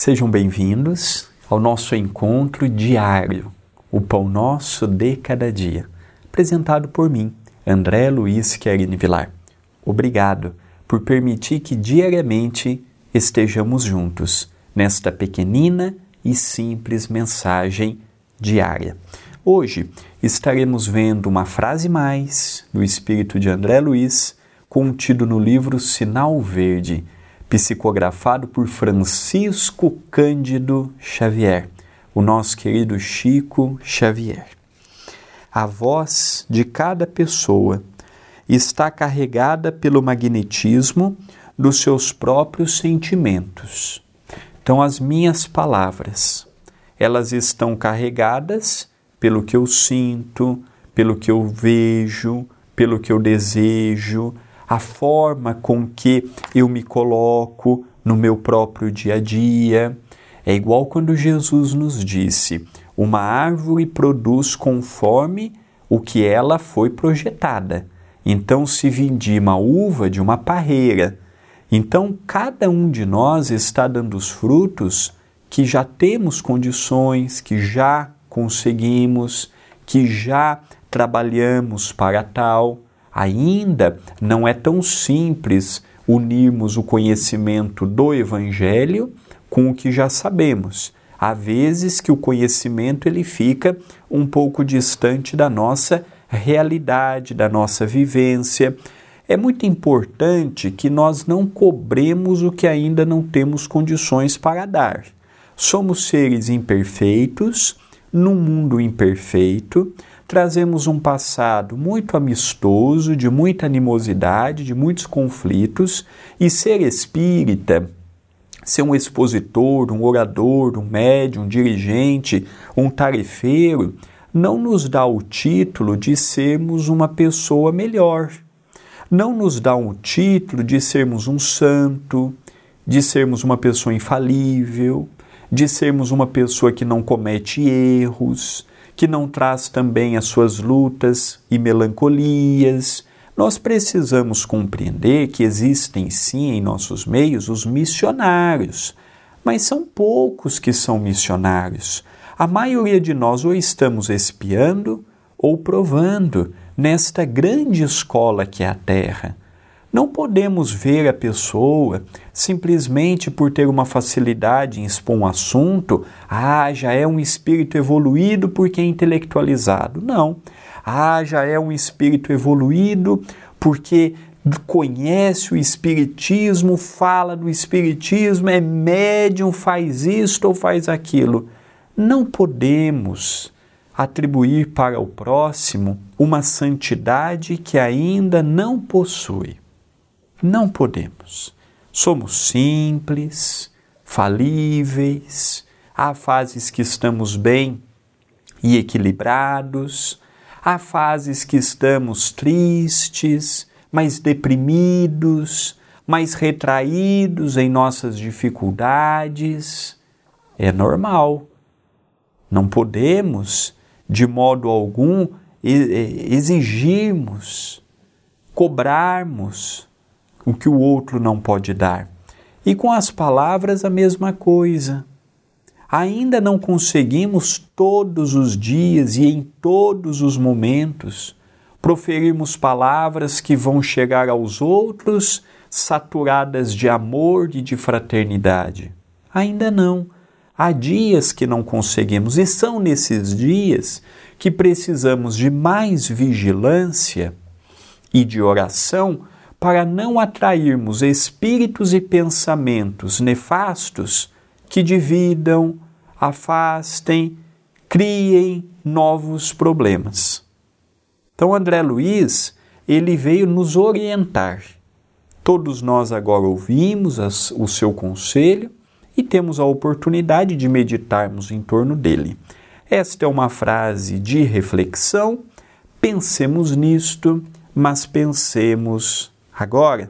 Sejam bem-vindos ao nosso encontro diário, o Pão Nosso de Cada Dia, apresentado por mim, André Luiz Querini Vilar. Obrigado por permitir que diariamente estejamos juntos nesta pequenina e simples mensagem diária. Hoje estaremos vendo uma frase mais do espírito de André Luiz, contido no livro Sinal Verde psicografado por Francisco Cândido Xavier, o nosso querido Chico Xavier. A voz de cada pessoa está carregada pelo magnetismo dos seus próprios sentimentos. Então, as minhas palavras, elas estão carregadas pelo que eu sinto, pelo que eu vejo, pelo que eu desejo, a forma com que eu me coloco no meu próprio dia a dia. É igual quando Jesus nos disse: uma árvore produz conforme o que ela foi projetada. Então se vindima a uva de uma parreira. Então cada um de nós está dando os frutos que já temos condições, que já conseguimos, que já trabalhamos para tal. Ainda não é tão simples unirmos o conhecimento do Evangelho com o que já sabemos. Há vezes que o conhecimento ele fica um pouco distante da nossa realidade, da nossa vivência. É muito importante que nós não cobremos o que ainda não temos condições para dar. Somos seres imperfeitos, num mundo imperfeito, trazemos um passado muito amistoso, de muita animosidade, de muitos conflitos, e ser espírita, ser um expositor, um orador, um médium, um dirigente, um tarefeiro, não nos dá o título de sermos uma pessoa melhor. Não nos dá o título de sermos um santo, de sermos uma pessoa infalível, de sermos uma pessoa que não comete erros, que não traz também as suas lutas e melancolias. Nós precisamos compreender que existem sim em nossos meios os missionários, mas são poucos que são missionários. A maioria de nós ou estamos espiando ou provando nesta grande escola que é a Terra. Não podemos ver a pessoa simplesmente por ter uma facilidade em expor um assunto, ah, já é um espírito evoluído porque é intelectualizado. Não. Ah, já é um espírito evoluído porque conhece o espiritismo, fala do espiritismo, é médium, faz isto ou faz aquilo. Não podemos atribuir para o próximo uma santidade que ainda não possui. Não podemos. Somos simples, falíveis, há fases que estamos bem e equilibrados, há fases que estamos tristes, mais deprimidos, mais retraídos em nossas dificuldades. É normal. Não podemos, de modo algum, exigirmos, cobrarmos o que o outro não pode dar. E com as palavras a mesma coisa. Ainda não conseguimos todos os dias e em todos os momentos proferirmos palavras que vão chegar aos outros saturadas de amor e de fraternidade. Ainda não. Há dias que não conseguimos, e são nesses dias que precisamos de mais vigilância e de oração para não atrairmos espíritos e pensamentos nefastos que dividam, afastem, criem novos problemas. Então André Luiz, ele veio nos orientar. Todos nós agora ouvimos as, o seu conselho e temos a oportunidade de meditarmos em torno dele. Esta é uma frase de reflexão. Pensemos nisto, mas pensemos agora.